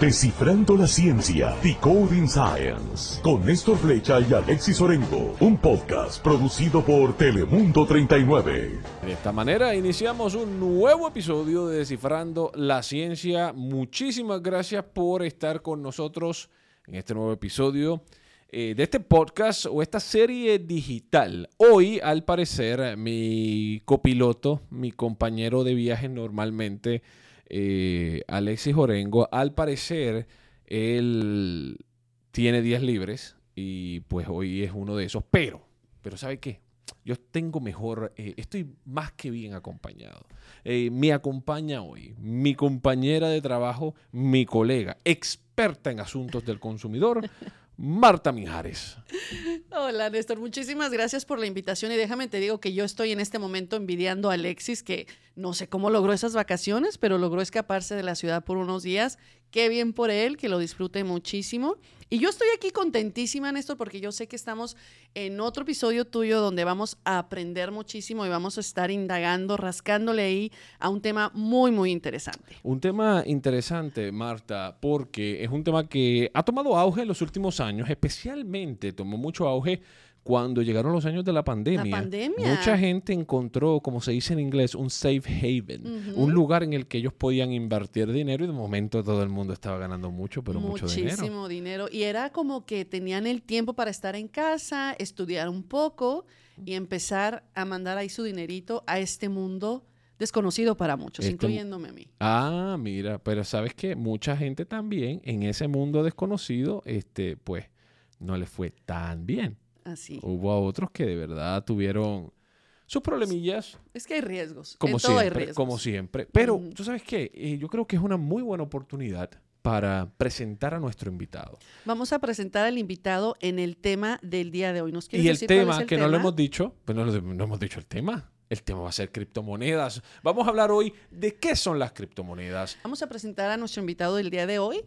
Descifrando la ciencia, Decoding Science, con Néstor Flecha y Alexis Orengo, un podcast producido por Telemundo 39. De esta manera iniciamos un nuevo episodio de Descifrando la ciencia. Muchísimas gracias por estar con nosotros en este nuevo episodio eh, de este podcast o esta serie digital. Hoy, al parecer, mi copiloto, mi compañero de viaje normalmente, eh, Alexis Orengo, al parecer, él tiene días libres y pues hoy es uno de esos. Pero, pero ¿sabe qué? Yo tengo mejor, eh, estoy más que bien acompañado. Eh, me acompaña hoy mi compañera de trabajo, mi colega, experta en asuntos del consumidor, Marta Mijares. Hola Néstor, muchísimas gracias por la invitación y déjame te digo que yo estoy en este momento envidiando a Alexis que no sé cómo logró esas vacaciones, pero logró escaparse de la ciudad por unos días. Qué bien por él, que lo disfrute muchísimo. Y yo estoy aquí contentísima, Néstor, porque yo sé que estamos en otro episodio tuyo donde vamos a aprender muchísimo y vamos a estar indagando, rascándole ahí a un tema muy, muy interesante. Un tema interesante, Marta, porque es un tema que ha tomado auge en los últimos años, especialmente tomó mucho auge cuando llegaron los años de la pandemia, pandemia. mucha gente encontró, como se dice en inglés, un safe haven, un lugar en el que ellos podían invertir dinero y de momento todo el mundo estaba ganando mucho, pero mucho dinero. Muchísimo dinero. Y era como que tenían el tiempo para estar en casa, estudiar un poco y empezar a mandar ahí su dinerito a este mundo desconocido para muchos, Este- incluyéndome a mí. Ah, mira, pero sabes que mucha gente también en ese mundo desconocido, este, pues, no le fue tan bien. Así. Hubo a otros que de verdad tuvieron sus problemillas, Es que hay riesgos. como en todo hay siempre, riesgos. como siempre. Pero. ¿tú sabes qué? Eh, yo creo que es una muy buena oportunidad para presentar a nuestro invitado. Vamos a presentar al invitado en el tema del día de hoy. ¿Nos Y el decir cuál es tema, el que no lo tema? hemos dicho, pues no, no hemos dicho el tema. El tema va a ser criptomonedas. Vamos a hablar hoy de qué son las criptomonedas. Vamos a presentar a nuestro invitado del día de hoy.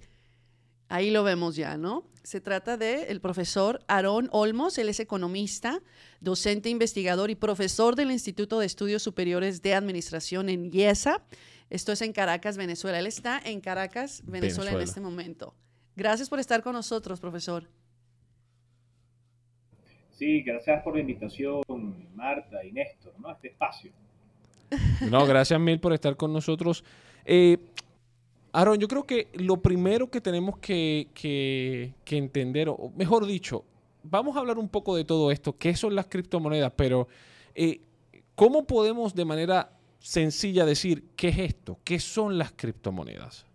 Ahí lo vemos ya, ¿no? Se trata de el profesor Aarón Olmos, él es economista, docente investigador y profesor del Instituto de Estudios Superiores de Administración en IESA. Esto es en Caracas, Venezuela. Él está en Caracas, Venezuela, en este momento. Gracias por estar con nosotros, profesor. Sí, gracias por la invitación, Marta y Néstor, ¿no? A este espacio. No, gracias mil por estar con nosotros. Eh, Aaron, yo creo que lo primero que tenemos que, entender, o mejor dicho, vamos a hablar un poco de todo esto, qué son las criptomonedas, pero eh, ¿cómo podemos de manera sencilla decir qué es esto? ¿Qué son las criptomonedas?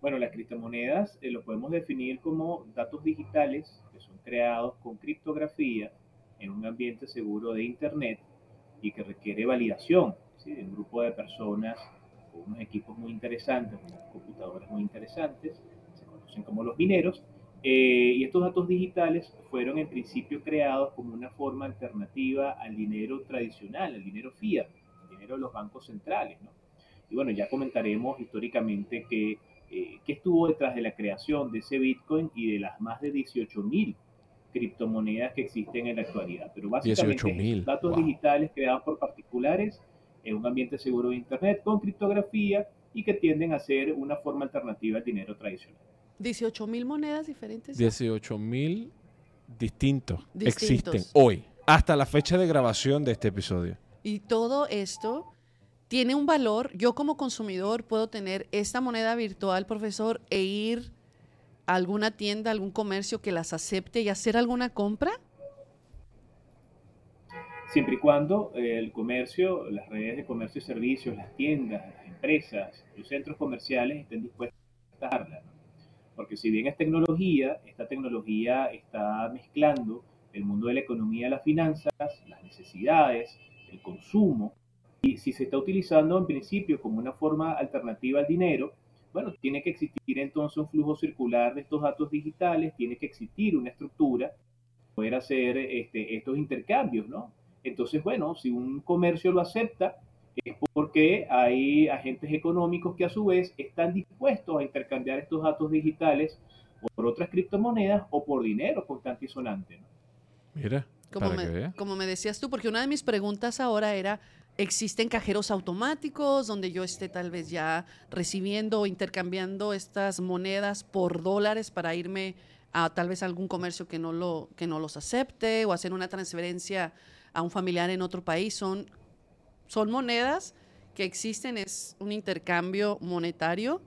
Bueno, las criptomonedas eh, lo podemos definir como datos digitales que son creados con criptografía en un ambiente seguro de Internet y que requiere validación de un grupo de personas con unos equipos muy interesantes, unas computadoras muy interesantes, se conocen como los mineros, eh, y estos datos digitales fueron en principio creados como una forma alternativa al dinero tradicional, al dinero fiat, al dinero de los bancos centrales. ¿no? Y bueno, ya comentaremos históricamente eh, qué estuvo detrás de la creación de ese Bitcoin y de las más de 18 mil criptomonedas que existen en la actualidad. Pero básicamente 18.000, es datos wow. digitales creados por particulares en un ambiente seguro de Internet con criptografía y que tienden a ser una forma alternativa al dinero tradicional. 18 mil monedas diferentes. 18 mil distintos, Distintos. existen hoy, hasta la fecha de grabación de este episodio. Y todo esto tiene un valor. Yo como consumidor puedo tener esta moneda virtual, profesor, e ir a alguna tienda, algún comercio que las acepte y hacer alguna compra. Siempre y cuando eh, el comercio, las redes de comercio y servicios, las tiendas, las empresas, los centros comerciales estén dispuestos a darla. Porque si bien es tecnología, esta tecnología está mezclando el mundo de la economía, las finanzas, las necesidades, el consumo. Y si se está utilizando en principio como una forma alternativa al dinero, bueno, tiene que existir entonces un flujo circular de estos datos digitales, tiene que existir una estructura poder hacer este, estos intercambios, ¿no? Entonces, bueno, si un comercio lo acepta, es porque hay agentes económicos que a su vez están dispuestos a intercambiar estos datos digitales por otras criptomonedas o por dinero constante y sonante. ¿no? Mira, Como me, como me decías tú, porque una de mis preguntas ahora era, existen cajeros automáticos donde yo esté tal vez ya recibiendo o intercambiando estas monedas por dólares para irme a tal vez algún comercio que no, lo, que no los acepte o hacer una transferencia a un familiar en otro país. Son, son monedas que existen, es un intercambio monetario,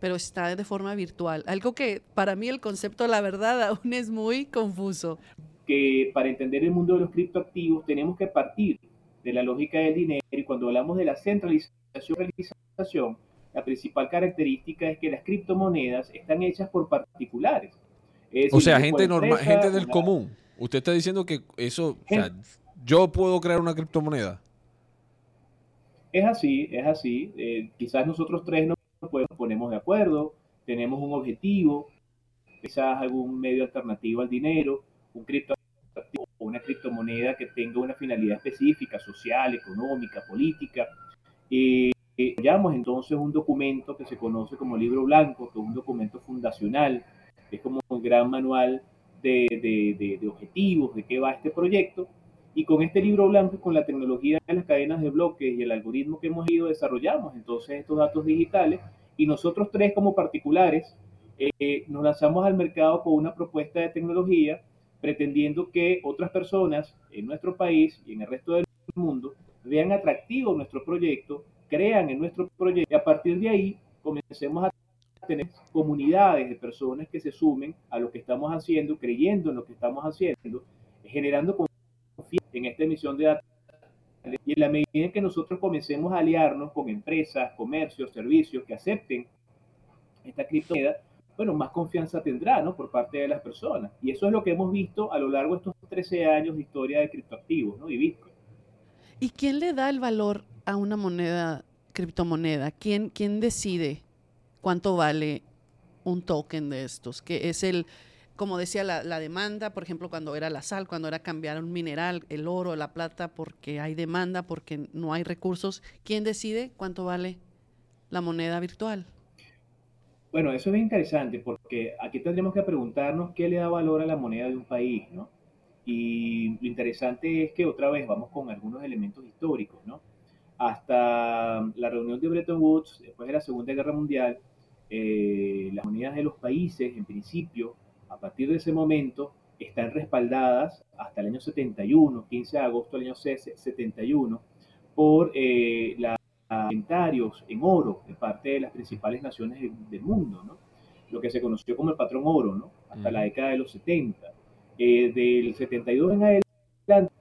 pero está de forma virtual. Algo que para mí el concepto, la verdad, aún es muy confuso. Que para entender el mundo de los criptoactivos tenemos que partir de la lógica del dinero y cuando hablamos de la centralización, la principal característica es que las criptomonedas están hechas por particulares. o sea, gente normal, gente del común. Usted está diciendo que eso, o sea, yo puedo crear una criptomoneda. Es así, es así. Eh, quizás nosotros tres nos ponemos de acuerdo, tenemos un objetivo, quizás algún medio alternativo al dinero, un criptoactivo o una criptomoneda que tenga una finalidad específica, social, económica, política. Eh, entonces un documento que se conoce como libro blanco, que es un documento fundacional, es como un gran manual de, de objetivos, de qué va este proyecto, y con este libro blanco y con la tecnología de las cadenas de bloques y el algoritmo que hemos ido desarrollamos entonces estos datos digitales y nosotros tres como particulares eh, nos lanzamos al mercado con una propuesta de tecnología pretendiendo que otras personas en nuestro país y en el resto del mundo vean atractivo nuestro proyecto, crean en nuestro proyecto y a partir de ahí comencemos a tener comunidades de personas que se sumen a lo que estamos haciendo, creyendo en lo que estamos haciendo, generando en esta emisión de datos. Y en la medida en que nosotros comencemos a aliarnos con empresas, comercios, servicios que acepten esta criptomoneda, bueno, más confianza tendrá, ¿no? Por parte de las personas. Y eso es lo que hemos visto a lo largo de estos 13 años de historia de criptoactivos, ¿no? Y Bitcoin. ¿Y quién le da el valor a una moneda, criptomoneda? ¿Quién, quién decide cuánto vale un token de estos? Que es el, como decía, la, demanda, por ejemplo, cuando era la sal, cuando era cambiar un mineral, el oro, la plata, porque hay demanda, porque no hay recursos, ¿quién decide cuánto vale la moneda virtual? Bueno, eso es interesante porque aquí tendríamos que preguntarnos qué le da valor a la moneda de un país, ¿no? Y lo interesante es que otra vez vamos con algunos elementos históricos, ¿no? Hasta la reunión de Bretton Woods, después de la Segunda Guerra Mundial, eh, las monedas de los países, en principio, a partir de ese momento están respaldadas hasta el año 71, 15 de agosto del año 71, por eh, los inventarios en oro de parte de las principales naciones del mundo, ¿no? lo que se conoció como el patrón oro, ¿no? hasta la década de los 70. Eh, del 72 en adelante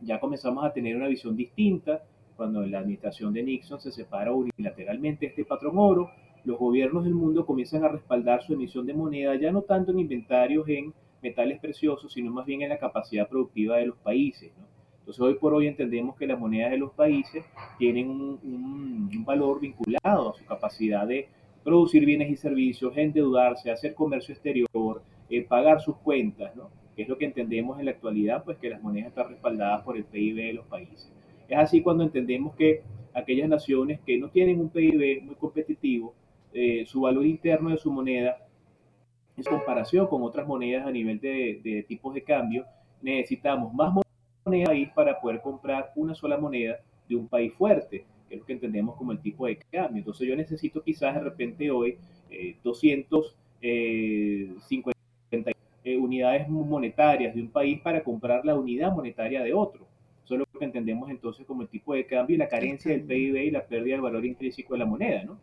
ya comenzamos a tener una visión distinta cuando la administración de Nixon se separa unilateralmente este patrón oro los gobiernos del mundo comienzan a respaldar su emisión de moneda ya no tanto en inventarios en metales preciosos, sino más bien en la capacidad productiva de los países. Entonces hoy por hoy entendemos que las monedas de los países tienen un, valor vinculado a su capacidad de producir bienes y servicios, endeudarse, hacer comercio exterior, eh, pagar sus cuentas, que es lo que entendemos en la actualidad, pues que las monedas están respaldadas por el PIB de los países. Es así cuando entendemos que aquellas naciones que no tienen un PIB muy competitivo, eh, su valor interno de su moneda en comparación con otras monedas a nivel de, tipos de cambio, necesitamos más moneda país para poder comprar una sola moneda de un país fuerte, que es lo que entendemos como el tipo de cambio. Entonces yo necesito quizás de repente hoy 250 eh, eh, unidades monetarias de un país para comprar la unidad monetaria de otro. Eso es lo que entendemos entonces como el tipo de cambio y la carencia del PIB y la pérdida del valor intrínseco de la moneda, ¿no?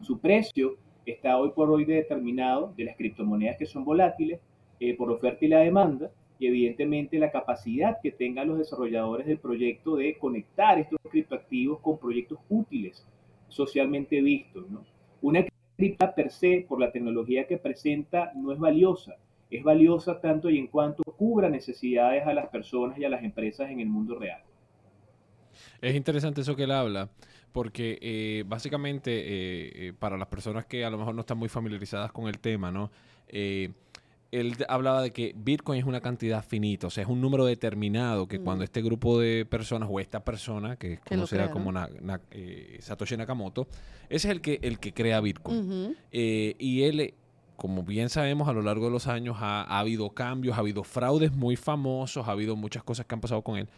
Su precio está hoy por hoy determinado de las criptomonedas que son volátiles eh, por oferta y la demanda y evidentemente la capacidad que tengan los desarrolladores del proyecto de conectar estos criptoactivos con proyectos útiles socialmente vistos. Una cripta per se, por la tecnología que presenta, no es valiosa. Es valiosa tanto y en cuanto cubra necesidades a las personas y a las empresas en el mundo real. Es interesante eso que él habla, porque eh, básicamente eh, eh, para las personas que a lo mejor no están muy familiarizadas con el tema, ¿no? él hablaba de que Bitcoin es una cantidad finita, o sea, es un número determinado que cuando este grupo de personas o esta persona, que es conocida como Satoshi Nakamoto, ese es el que, el que crea Bitcoin. y él, como bien sabemos, a lo largo de los años ha, habido cambios, ha habido fraudes muy famosos, ha habido muchas cosas que han pasado con él.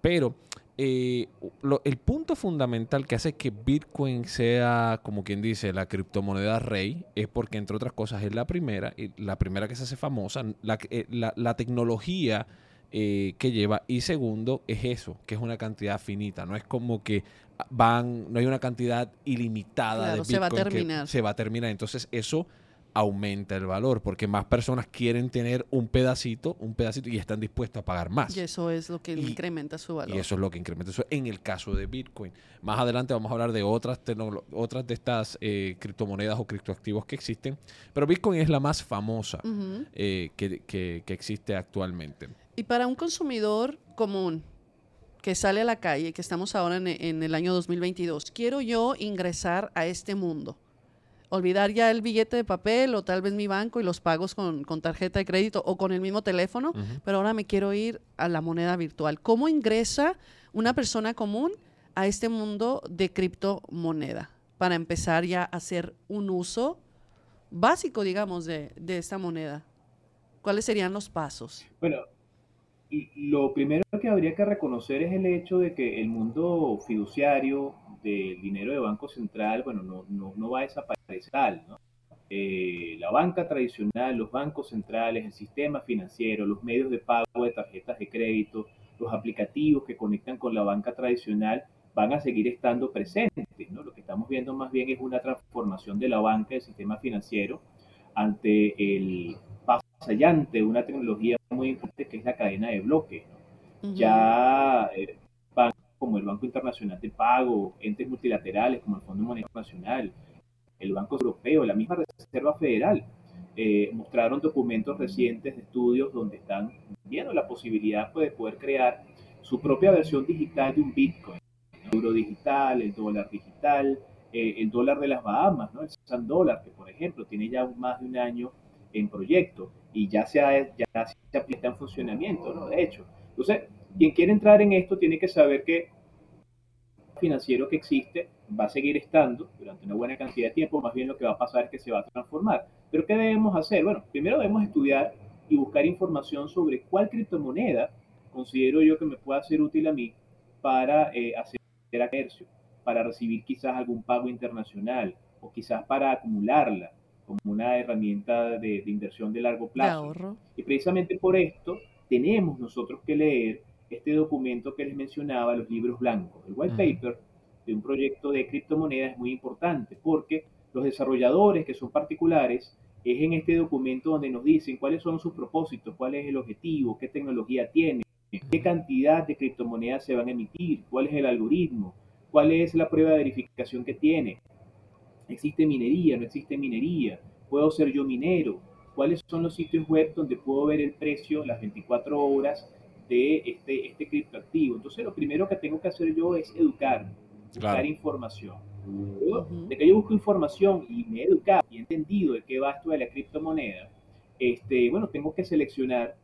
Pero eh, lo- el punto fundamental que hace que Bitcoin sea, como quien dice, la criptomoneda rey, es porque, entre otras cosas, es la primera, y la primera que se hace famosa, la, eh, la- la tecnología eh, que lleva, y segundo, es eso, que es una cantidad finita, no es como que van, no hay una cantidad ilimitada Claro, de se va a Bitcoin terminar. se va a terminar, entonces eso aumenta el valor, porque más personas quieren tener un pedacito, un pedacito, y están dispuestos a pagar más. Y eso es lo que Y- incrementa su valor. Y eso es lo que incrementa. Eso en el caso de Bitcoin. Más adelante vamos a hablar de otras, de estas eh, criptomonedas o criptoactivos que existen. Pero Bitcoin es la más famosa eh, que, que- que existe actualmente. Y para un consumidor común que sale a la calle, que estamos ahora en, en el año 2022, quiero yo ingresar a este mundo. Olvidar ya el billete de papel o tal vez mi banco y los pagos con, con tarjeta de crédito o con el mismo teléfono, pero ahora me quiero ir a la moneda virtual. ¿Cómo ingresa una persona común a este mundo de criptomoneda para empezar ya a hacer un uso básico, digamos, de, de esta moneda? ¿Cuáles serían los pasos? Bueno, lo primero que habría que reconocer es el hecho de que el mundo fiduciario del dinero de Banco Central, bueno, no, no, no va a desaparecer ¿no? Eh, la banca tradicional, los bancos centrales, el sistema financiero, los medios de pago de tarjetas de crédito, los aplicativos que conectan con la banca tradicional van a seguir estando presentes, ¿no? Lo que estamos viendo más bien es una transformación de la banca, del sistema financiero, ante el paso allante de una tecnología muy importante que es la cadena de bloques. ¿no? Ujú. Ya eh, bancos como el Banco Internacional de Pago, entes multilaterales como el Fondo Monetario Internacional, el Banco Europeo, la misma Reserva Federal, eh, mostraron documentos recientes de estudios donde están viendo la posibilidad pues, de poder crear su propia versión digital de un Bitcoin. El euro digital, el dólar digital, eh, el dólar de las Bahamas, ¿no? el San Dólar, que por ejemplo tiene ya más de un año en proyecto y ya se, ha- ya se aplica en funcionamiento, ¿no? De hecho. Entonces, quien quiere entrar en esto tiene que saber que financiero que existe va a seguir estando durante una buena cantidad de tiempo, más bien lo que va a pasar es que se va a transformar. Pero ¿qué debemos hacer? Bueno, primero debemos estudiar y buscar información sobre cuál criptomoneda considero yo que me pueda ser útil a mí para eh, hacer comercio, para recibir quizás algún pago internacional o quizás para acumularla como una herramienta de, de inversión de largo De plazo. ahorro. Y precisamente por esto tenemos nosotros que leer este documento que les mencionaba, los libros blancos. El white Ujú. paper de un proyecto de criptomonedas es muy importante porque los desarrolladores que son particulares es en este documento donde nos dicen cuáles son sus propósitos, cuál es el objetivo, qué tecnología tiene, qué cantidad de criptomonedas se van a emitir, cuál es el algoritmo, cuál es la prueba de verificación que tiene. ¿Existe minería? ¿No existe minería? ¿Puedo ser yo minero? ¿Cuáles son los sitios web donde puedo ver el precio las 24 horas de este, este criptoactivo? Entonces, lo primero que tengo que hacer yo es educarme, buscar Claro. información. Ujú. de que yo busco información y me he educado y he entendido de qué va esto de la criptomoneda, este, bueno, tengo que seleccionar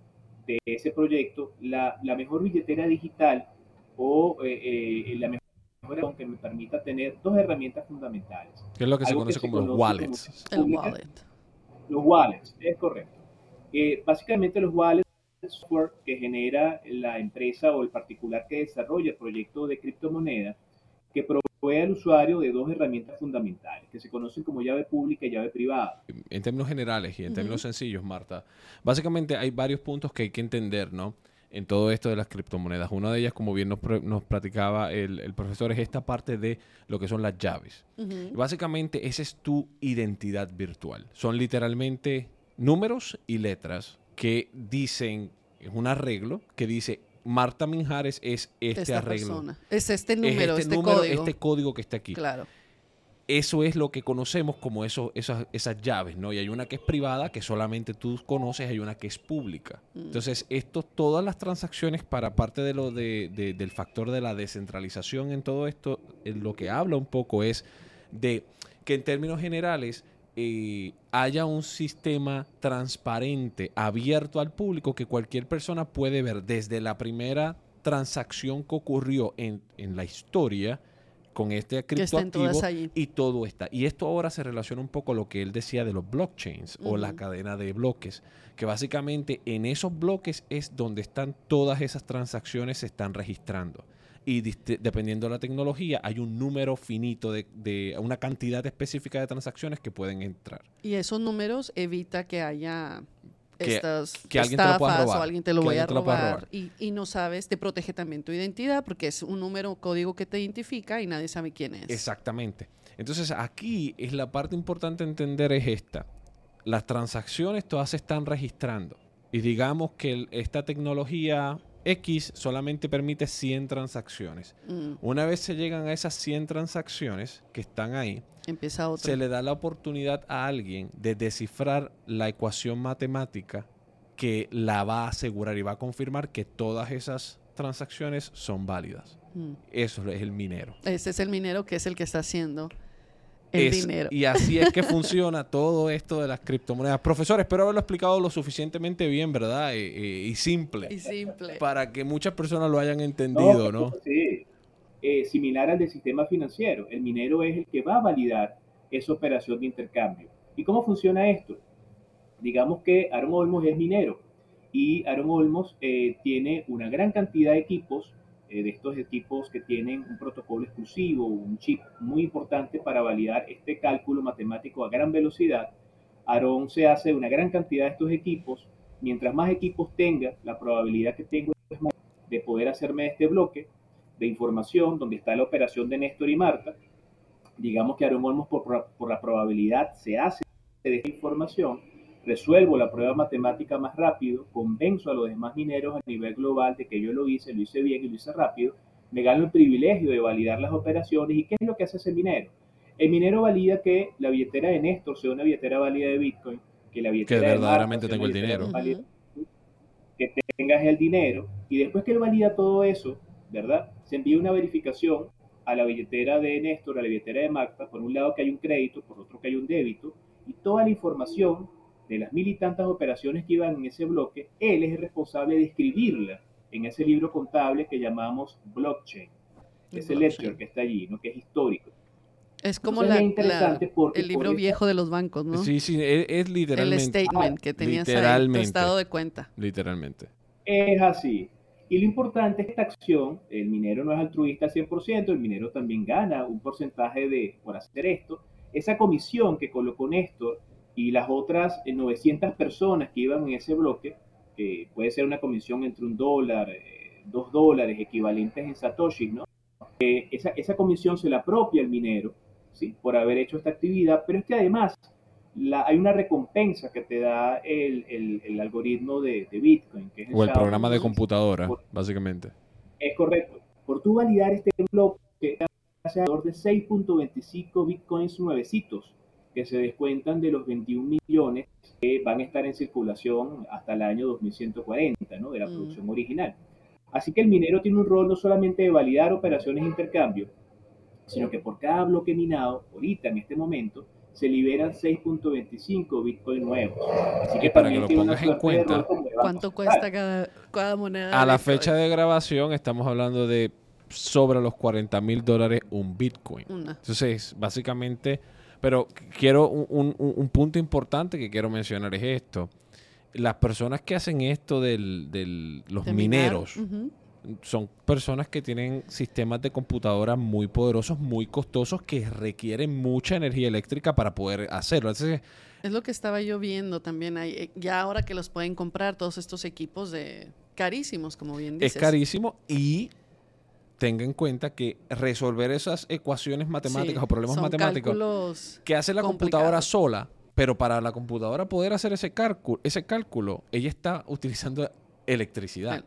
de ese proyecto la, la mejor billetera digital o eh, eh, la mejor que me permita tener dos herramientas fundamentales. Que es lo que se Algo conoce que se como los conoce wallets. El pública. wallet. Los wallets, es correcto. Eh, básicamente los wallets software que genera la empresa o el particular que desarrolla el proyecto de criptomoneda que provee al usuario de dos herramientas fundamentales que se conocen como llave pública y llave privada. en términos generales y en Ujú. términos sencillos, Marta, básicamente hay varios puntos que hay que entender, ¿no? En todo esto de las criptomonedas. Una de ellas, como bien nos, nos platicaba el, el profesor, es esta parte de lo que son las llaves. Y Ujú. Básicamente, esa es tu identidad virtual. Son literalmente números y letras que dicen, es un arreglo que dice, Marta Minjares es este Esta arreglo. persona. Es este Es número, este, este, número, código. este código que está aquí Claro. eso es lo que conocemos como eso, esas, esas llaves, ¿no? Y hay una que es privada, que solamente tú conoces, hay una que es pública. Mm. Entonces, esto, todas las transacciones, para parte de lo de, de- del factor de la descentralización en todo esto, eh, lo que habla un poco es de que en términos generales eh, haya un sistema transparente, abierto al público, que cualquier persona puede ver desde la primera transacción que ocurrió en, en la historia con este criptoactivo y todo está. Y esto ahora se relaciona un poco a lo que él decía de los blockchains o la cadena de bloques, que básicamente en esos bloques es donde están todas esas transacciones se están registrando. Y dependiendo de la tecnología hay un número finito de, de una cantidad específica de transacciones que pueden entrar. Y esos números evita que haya Que- estas que alguien te lo pueda robar, o alguien te lo vaya a robar. robar. Y, y no sabes, te protege también tu identidad porque es un número, código que te identifica y nadie sabe quién es. Exactamente. Entonces aquí es la parte importante a entender es esta. Las transacciones todas se están registrando. Y digamos que el- esta tecnología X solamente permite 100 transacciones. Mm, Una vez se llegan a esas 100 transacciones que están ahí, empieza se le da la oportunidad a alguien de descifrar la ecuación matemática que la va a asegurar y va a confirmar que todas esas transacciones son válidas. Mm. Eso es el minero. Ese es el minero que es el que está haciendo el Es- dinero. Y así es que funciona todo esto de las criptomonedas. Profesor, espero haberlo explicado lo suficientemente bien, ¿verdad? Eh, eh, y simple. Y simple. Para que muchas personas lo hayan entendido, ¿no? Sí, Eh, similar al del sistema financiero. El minero es el que va a validar esa operación de intercambio. ¿Y cómo funciona esto? Digamos que Aaron Olmos es minero y Aaron Olmos eh, tiene una gran cantidad de equipos, eh, de estos equipos que tienen un protocolo exclusivo, un chip muy importante para validar este cálculo matemático a gran velocidad. Aaron se hace una gran cantidad de estos equipos. Mientras más equipos tenga, la probabilidad que tengo de poder hacerme este bloque de información donde está la operación de Néstor y Marta. Digamos que Aaron Olmos por, por la probabilidad se hace de esta información, resuelvo la prueba matemática más rápido, convenzo a los demás mineros a nivel global de que yo lo hice, lo hice bien y lo hice rápido, me gano el privilegio de validar las operaciones. ¿Y qué es lo que hace ese minero? El minero valida que la billetera de Néstor sea una billetera válida de Bitcoin, que la billetera de Marta verdaderamente tengo el dinero. válida que tengas el dinero y después que él valida todo eso, ¿verdad? Se envía una verificación a la billetera de Néstor, a la billetera de Marta, por un lado que hay un crédito, por otro que hay un débito, y toda la información de las mil y tantas operaciones que iban en ese bloque, él es el responsable de escribirla en ese libro contable que llamamos blockchain, ese Blockchain. ledger que está allí, ¿no? que es histórico. Es como la, es interesante la- porque el libro esa- viejo de los bancos, ¿no? Sí, sí, es, es el literalmente. statement que tenías ahí, tu estado de cuenta. Literalmente. Es así. Y lo importante es esta acción, el minero no es altruista al 100%, el minero también gana un porcentaje de, por hacer esto. Esa comisión que colocó Néstor y las otras eh, 900 personas que iban en ese bloque, que puede ser una comisión entre un dólar, eh, dos dólares, equivalentes en Satoshi, ¿no? Eh, esa, esa comisión se la apropia el minero, ¿sí? Por haber hecho esta actividad, pero es que además la- hay una recompensa que te da el, el- el algoritmo de, de Bitcoin, que es O el programa de 1. computadora, Por- básicamente. Es correcto. Por tú validar este bloque, hace alrededor de 6.25 bitcoins nuevecitos que se descuentan de los 21 millones que van a estar en circulación hasta el año 2140, ¿no? De la Mm. producción original. Así que el minero tiene un rol no solamente de validar operaciones de intercambio, sino que por cada bloque minado, ahorita en este momento, se liberan 6.25 bitcoin nuevos. Así Y para que lo pongas en cuenta, ¿Cuánto cuesta cada, cada moneda? A la Bitcoin? fecha de grabación estamos hablando de sobre los 40 mil dólares un Bitcoin. Una. Entonces, básicamente, pero quiero un, un- un- un punto importante que quiero mencionar es esto. Las personas que hacen esto de los De minar, mineros son personas que tienen sistemas de computadora muy poderosos, muy costosos, que requieren mucha energía eléctrica para poder hacerlo. Entonces, Es lo que estaba yo viendo también. ahí. Eh, Ya ahora que los pueden comprar todos estos equipos de carísimos, como bien dices. es carísimo y tenga en cuenta que resolver esas ecuaciones matemáticas Sí, o problemas matemáticos que hace la computadora sola, pero para la computadora poder hacer ese cálculo, ese cálculo, ella está utilizando electricidad.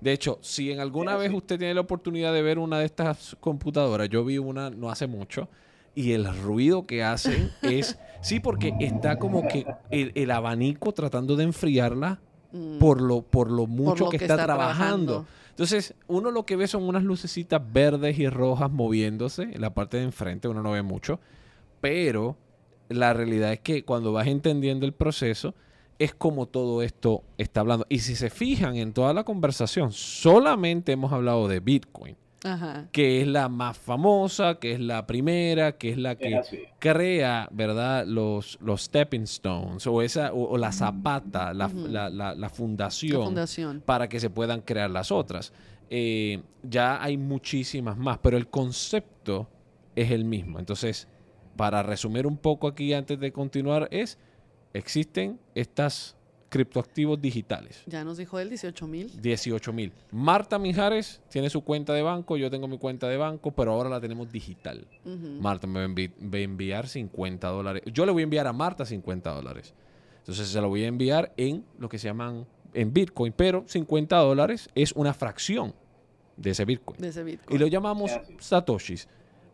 De hecho, si en alguna vez usted tiene la oportunidad de ver una de estas computadoras, yo vi una no hace mucho, y el ruido que hacen es, sí, porque está como que el, el abanico tratando de enfriarla Mm. por lo, por lo mucho lo que, que está, está trabajando. trabajando. Entonces, uno lo que ve son unas lucecitas verdes y rojas moviéndose en la parte de enfrente, uno no ve mucho, pero la realidad es que cuando vas entendiendo el proceso, es como todo esto está hablando. Y si se fijan en toda la conversación, solamente hemos hablado de Bitcoin, Ajá. que es la más famosa, que es la primera, que es la que crea, ¿verdad? Los, los stepping stones o, esa, o, o la zapata, la, la- la- la La fundación fundación. para que se puedan crear las otras. eh, ya hay muchísimas más, pero el concepto es el mismo. Entonces, para resumir un poco aquí antes de continuar, es, existen estas criptoactivos digitales. Ya nos dijo él 18 mil. 18 mil. Marta Mijares tiene su cuenta de banco, yo tengo mi cuenta de banco, pero ahora la tenemos digital. Marta me va a, envi- va a enviar 50 dólares. Yo le voy a enviar a Marta 50 dólares. Entonces se lo voy a enviar en lo que se llaman en Bitcoin, pero 50 dólares es una fracción de ese Bitcoin. De ese Y Bitcoin. lo llamamos. Satoshis.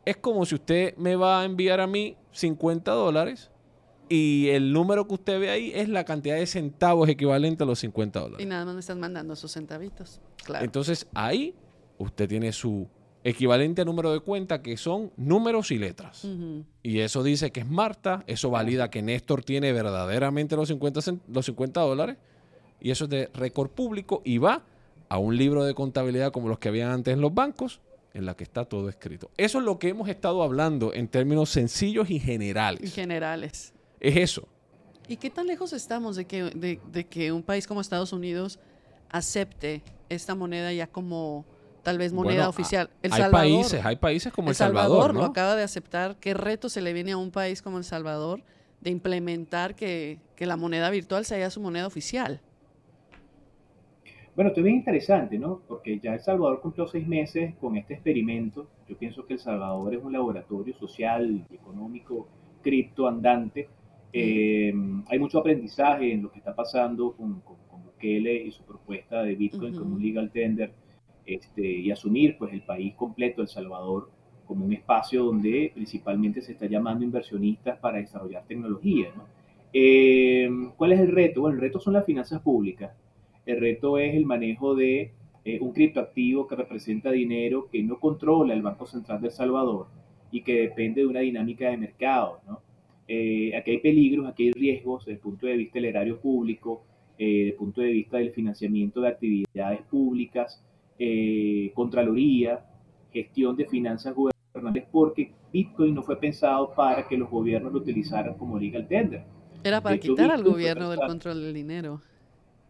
Es como si usted me va a enviar a mí 50 dólares y el número que usted ve ahí es la cantidad de centavos equivalente a los 50 Y dólares. nada más me están mandando esos centavitos. Claro. Entonces ahí usted tiene su equivalente a número de cuenta que son números y letras. Y eso dice que es Marta, eso valida que Néstor tiene verdaderamente los 50, cent- los 50 dólares, y eso es de récord público y va a un libro de contabilidad como los que habían antes en los bancos, en la que está todo escrito. Eso es lo que hemos estado hablando en términos sencillos y En generales. generales. Es eso. ¿Y qué tan lejos estamos de que, de, de que un país como Estados Unidos acepte esta moneda ya como tal vez moneda Bueno, oficial? El hay Salvador, países, hay países como El, El Salvador, lo ¿no? acaba de aceptar. ¿Qué reto se le viene a un país como El Salvador de implementar que, que la moneda virtual sea su moneda oficial? Bueno, esto es bien interesante, ¿no? Porque ya El Salvador cumplió seis meses con este experimento. Yo pienso que El Salvador es un laboratorio social y económico cripto andante. Eh, hay mucho aprendizaje en lo que está pasando con, con, con Bukele y su propuesta de Bitcoin Ujú. como un legal tender este, y asumir pues el país completo, El Salvador, como un espacio donde principalmente se está llamando inversionistas para desarrollar tecnología, ¿no? Eh, ¿Cuál es el reto? Bueno, el reto son las finanzas públicas. El reto es el manejo de eh, un criptoactivo que representa dinero que no controla el Banco Central de El Salvador y que depende de una dinámica de mercado. ¿no? Eh, aquí hay peligros, aquí hay riesgos desde el punto de vista del erario público, eh, desde el punto de vista del financiamiento de actividades públicas, eh, Contraloría, gestión de finanzas gubernamentales, porque Bitcoin no fue pensado para que los gobiernos lo utilizaran como legal tender. Era para hecho, quitar al Bitcoin gobierno del control del dinero.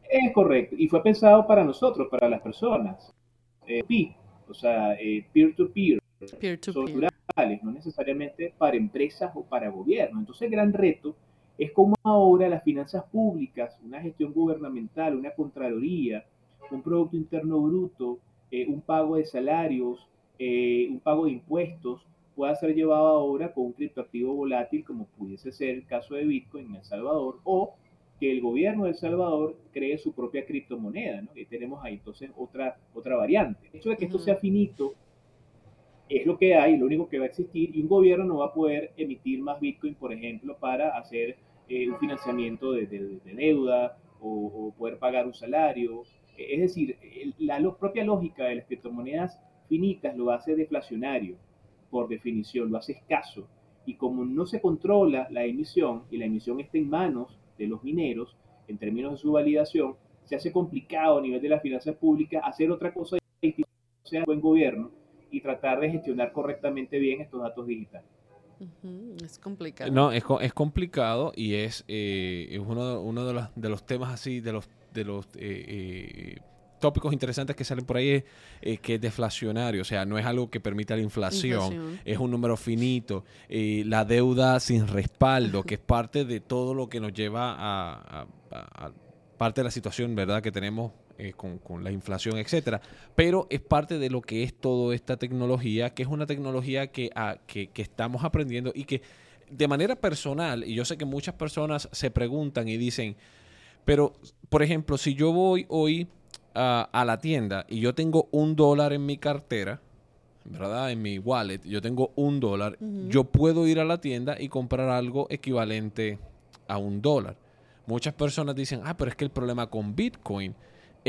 Es correcto, y fue pensado para nosotros, para las personas. Eh, P, o sea, peer-to-peer, son Peer-to-peer. No necesariamente para empresas o para gobiernos. Entonces el gran reto es cómo ahora las finanzas públicas, una gestión gubernamental, una contraloría, un Producto Interno Bruto, eh, un pago de salarios, eh, un pago de impuestos, pueda ser llevado ahora con un criptoactivo volátil como pudiese ser el caso de Bitcoin en El Salvador o que el gobierno de El Salvador cree su propia criptomoneda, ¿no? Y tenemos ahí entonces otra, otra variante. El hecho de que esto sea finito es lo que hay, lo único que va a existir, y un gobierno no va a poder emitir más Bitcoin, por ejemplo, para hacer eh, un financiamiento de, de- de deuda o, poder pagar un salario. Es decir, la propia lógica de las criptomonedas finitas lo hace deflacionario, por definición, lo hace escaso. Y como no se controla la emisión y la emisión está en manos de los mineros, en términos de su validación, se hace complicado a nivel de las finanzas públicas hacer otra cosa distinta, o sea, buen gobierno, y tratar de gestionar correctamente bien estos datos digitales. Es complicado. No, es, co- es complicado y es, eh, es uno, uno de, los, de los temas así, de los, de los eh, eh, tópicos interesantes que salen por ahí, es eh, que es deflacionario, o sea, no es algo que permita la inflación, Inflación. es un número finito, eh, la deuda sin respaldo, que es parte de todo lo que nos lleva a, a- a- a parte de la situación, ¿verdad?, que tenemos eh, con, con la inflación, etcétera. Pero es parte de lo que es toda esta tecnología, que es una tecnología que, ah, que, que estamos aprendiendo y que de manera personal, y yo sé que muchas personas se preguntan y dicen, pero, por ejemplo, si yo voy hoy a, a la tienda y yo tengo un dólar en mi cartera, ¿verdad? En mi wallet, yo tengo un dólar, yo puedo ir a la tienda y comprar algo equivalente a un dólar. Muchas personas dicen, ah, pero es que el problema con Bitcoin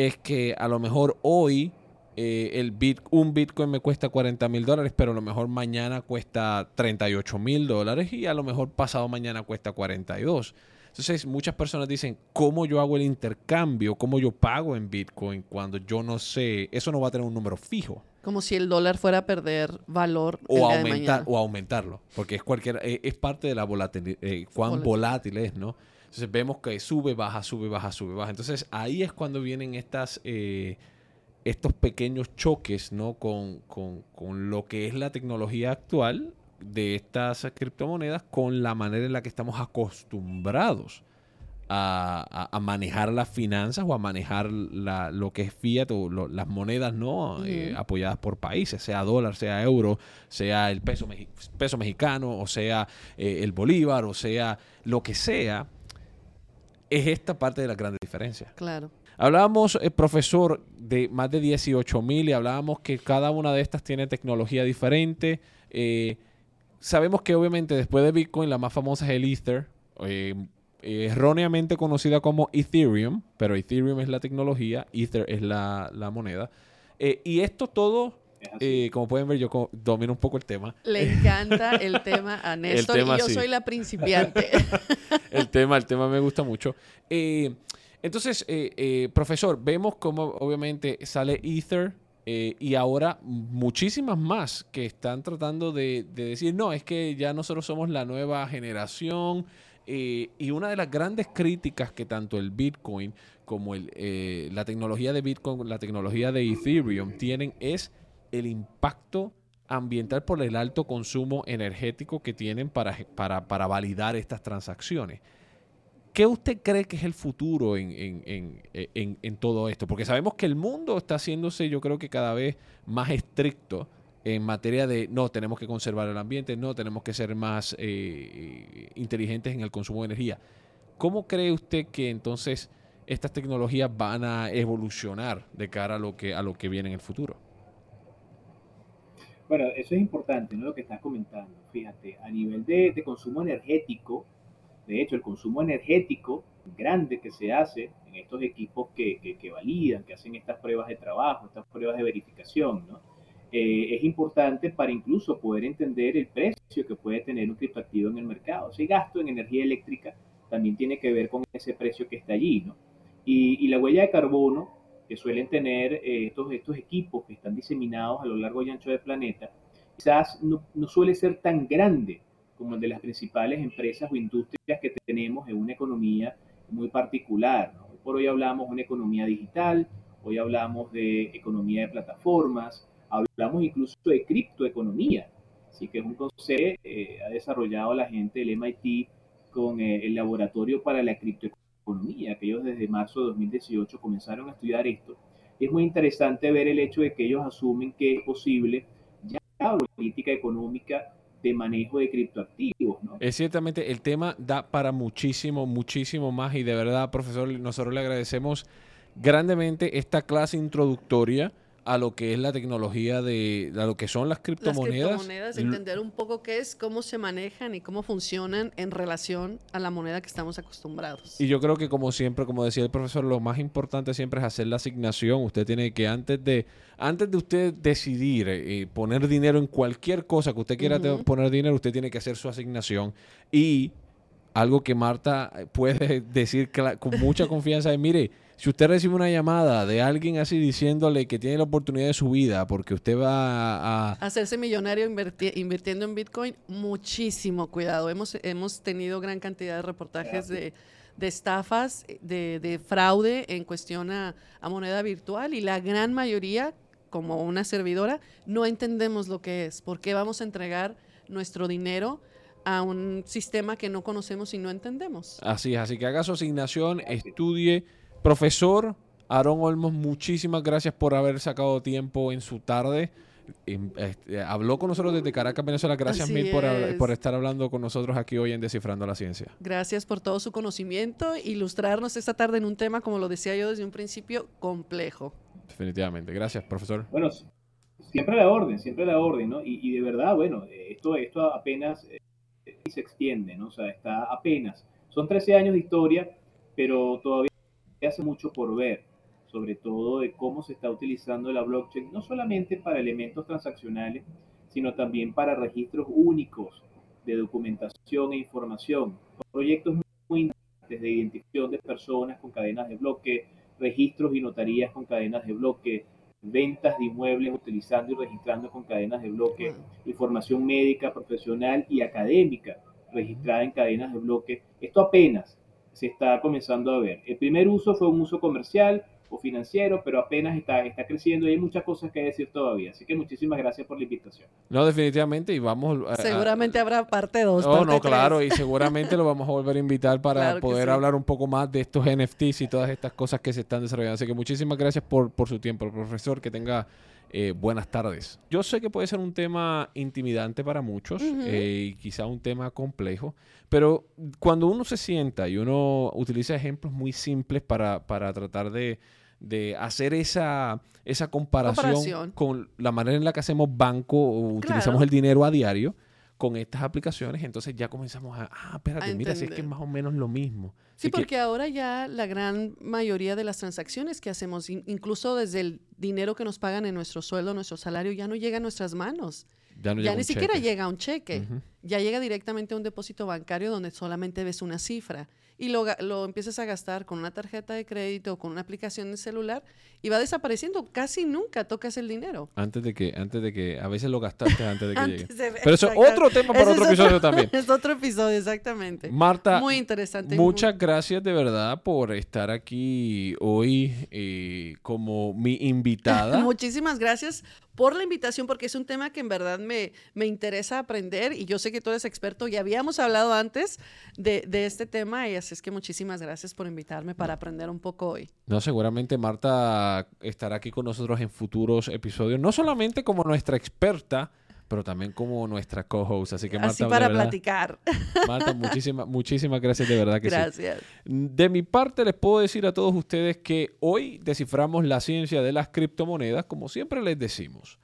es que a lo mejor hoy eh, el bit, un Bitcoin me cuesta 40 mil dólares, pero a lo mejor mañana cuesta 38 mil dólares y a lo mejor pasado mañana cuesta 42. Entonces muchas personas dicen, ¿cómo yo hago el intercambio? ¿Cómo yo pago en Bitcoin cuando yo no sé? Eso no va a tener un número fijo. Como si el dólar fuera a perder valor el O, de aumentar, mañana. o aumentarlo, porque es cualquier, eh, es parte de la volatilidad, cuán Volatil. volátil es, ¿no? Entonces vemos que sube, baja, sube, baja, sube, baja. Entonces ahí es cuando vienen estas, eh, estos pequeños choques ¿no? con, con, con lo que es la tecnología actual de estas criptomonedas con la manera en la que estamos acostumbrados a, manejar las finanzas o a manejar lo que es fiat o las monedas no eh, apoyadas por países, sea dólar, sea euro, sea el peso, peso mexicano, o sea eh, el bolívar, o sea lo que sea, es esta parte de la gran diferencia. Claro. Hablábamos, eh, profesor, de más de 18 mil y hablábamos que cada una de estas tiene tecnología diferente. sabemos que obviamente después de Bitcoin la más famosa es el Ether erróneamente conocida como Ethereum, pero Ethereum es la tecnología, Ether es la, moneda. Eh, y esto todo, eh, como pueden ver, yo domino un poco el tema. Le encanta el tema a Néstor y yo soy la principiante. el tema, el tema me gusta mucho. Eh, entonces, profesor, vemos cómo obviamente sale Ether, y ahora muchísimas más que están tratando de, de, decir, no, es que ya nosotros somos la nueva generación, eh, y una de las grandes críticas que tanto el Bitcoin como el, eh, la tecnología de Bitcoin, la tecnología de Ethereum tienen es el impacto ambiental por el alto consumo energético que tienen para, para, validar estas transacciones. ¿Qué usted cree que es el futuro en, en, en, todo esto? Porque sabemos que el mundo está haciéndose, yo creo que cada vez más estricto en materia de no, tenemos que conservar el ambiente, no, tenemos que ser más eh, inteligentes en el consumo de energía. ¿Cómo cree usted que entonces estas tecnologías van a evolucionar de cara a lo que, a lo que viene en el futuro? Bueno, eso es importante, ¿no? Lo que estás comentando. Fíjate, a nivel de, consumo energético, de hecho, el consumo energético grande que se hace en estos equipos que, que, que validan, que hacen estas pruebas de trabajo, estas pruebas de verificación, ¿no? Eh, es importante para incluso poder entender el precio que puede tener un criptoactivo en el mercado. Ese gasto en energía eléctrica también tiene que ver con ese precio que está allí, ¿no? Y, la huella de carbono que suelen tener eh, estos, estos equipos que están diseminados a lo largo y ancho del planeta, quizás no, no suele ser tan grande como el de las principales empresas o industrias que tenemos en una economía muy particular. ¿no? por hoy hablamos de una economía digital, hoy hablamos de economía de plataformas, Hablamos incluso de criptoeconomía, así que es un concepto que eh, ha desarrollado la gente del MIT con eh, el Laboratorio para la Criptoeconomía, que ellos desde marzo de 2018 comenzaron a estudiar esto. es muy interesante ver el hecho de que ellos asumen que es posible ya una política económica de manejo de criptoactivos. ¿no? Es ciertamente, el tema da para muchísimo, muchísimo más y de verdad, profesor, nosotros le agradecemos grandemente esta clase introductoria a lo que es la tecnología de a lo que son las criptomonedas. Las criptomonedas, entender un poco qué es, cómo se manejan y cómo funcionan en relación a la moneda que estamos acostumbrados. Y yo creo que como siempre, como decía el profesor, lo más importante siempre es hacer la asignación. Usted tiene que antes de antes de usted decidir eh, poner dinero en cualquier cosa que usted quiera poner dinero, usted tiene que hacer su asignación y algo que Marta puede decir con mucha confianza es, mire, si usted recibe una llamada de alguien así diciéndole que tiene la oportunidad de su vida porque usted va a... Hacerse millonario invirtiendo en Bitcoin, muchísimo cuidado. Hemos, hemos tenido gran cantidad de reportajes de, estafas, de, fraude en cuestión a, moneda virtual y la gran mayoría, como una servidora, no entendemos lo que es. ¿Por qué vamos a entregar nuestro dinero? A un sistema que no conocemos y no entendemos. Así es, así que haga su asignación, estudie, Profesor Aaron Olmos, muchísimas gracias por haber sacado tiempo en su tarde. Este, habló con nosotros desde Caracas, Venezuela. Gracias mil por, estar hablando con nosotros aquí hoy en Descifrando la Ciencia. Gracias por todo su conocimiento, ilustrarnos esta tarde en un tema, como lo decía yo desde un principio, complejo. Definitivamente. Gracias, profesor. Bueno, siempre la orden, siempre la orden, ¿no? Y, de verdad, bueno, esto, esto apenas eh, se extiende, ¿no? O sea, está apenas. Son 13 años de historia, pero todavía hace mucho por ver, sobre todo de cómo se está utilizando la blockchain, no solamente para elementos transaccionales, sino también para registros únicos de documentación e información. Proyectos muy interesantes de identificación de personas con cadenas de bloque, registros y notarías con cadenas de bloque, ventas de inmuebles utilizando y registrando con cadenas de bloque, información médica, profesional y académica registrada en cadenas de bloque. Esto apenas se está comenzando a ver. El primer uso fue un uso comercial, o financiero, pero apenas está, está creciendo y hay muchas cosas que decir todavía. Así que muchísimas gracias por la invitación. No, definitivamente, y vamos... a- a- Seguramente habrá parte 2. Oh, no, claro, y seguramente lo vamos a volver a invitar para Claro poder sí. hablar un poco más de estos NFTs y todas estas cosas que se están desarrollando. Así que muchísimas gracias por, por su tiempo, profesor. Que tenga eh, buenas tardes. Yo sé que puede ser un tema intimidante para muchos eh, y quizá un tema complejo, pero cuando uno se sienta y uno utiliza ejemplos muy simples para, para tratar de, de hacer esa, esa comparación, Comparación. con la manera en la que hacemos banco o utilizamos el dinero a diario con estas aplicaciones, entonces ya comenzamos a, ah, espérate, A mira, si es que es más o menos lo mismo. Sí, Así que- porque ahora ya la gran mayoría de las transacciones que hacemos, in- incluso desde el dinero que nos pagan en nuestro sueldo, nuestro salario, ya no llega a nuestras manos. ya no ya llega ni siquiera cheque. llega un cheque. Ya llega directamente a un depósito bancario donde solamente ves una cifra y lo, lo empiezas a gastar con una tarjeta de crédito o con una aplicación de celular y va desapareciendo. Casi nunca tocas el dinero. Antes de que, antes de que, a veces lo gastaste antes de que llegue. Antes de- Pero eso es otro tema para otro episodio también. Es otro episodio, exactamente. Marta, Muy interesante. muchas gracias de verdad por estar aquí hoy eh, como mi invitada. Muchísimas gracias por la invitación porque es un tema que en verdad me, me interesa aprender y yo sé que tú eres experto y habíamos hablado antes de, de este tema y así es que muchísimas gracias por invitarme para aprender un poco hoy. No, seguramente Marta estará aquí con nosotros en futuros episodios, no solamente como nuestra experta, pero también como nuestra co-host. Así que Marta, así para verdad, platicar. Marta, muchísimas, muchísimas gracias de verdad que sí. Gracias. De mi parte les puedo decir a todos ustedes que hoy desciframos la ciencia de las criptomonedas, como siempre les decimos.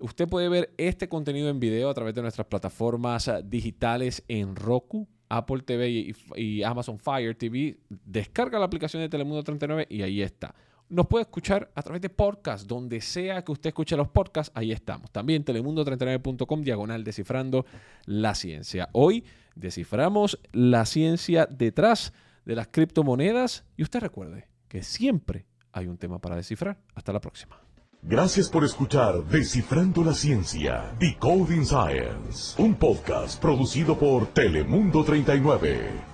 Usted puede ver este contenido en video a través de nuestras plataformas digitales en Roku, Apple TV y, Amazon Fire TV. Descarga la aplicación de Telemundo 39 y ahí está. Nos puede escuchar a través de podcast, donde sea que usted escuche los podcasts, ahí estamos. También telemundo39.com, diagonal descifrando la ciencia. Hoy desciframos la ciencia detrás de las criptomonedas y usted recuerde que siempre hay un tema para descifrar. Hasta la próxima. Gracias por escuchar Descifrando la Ciencia, Decoding Science, un podcast producido por Telemundo 39.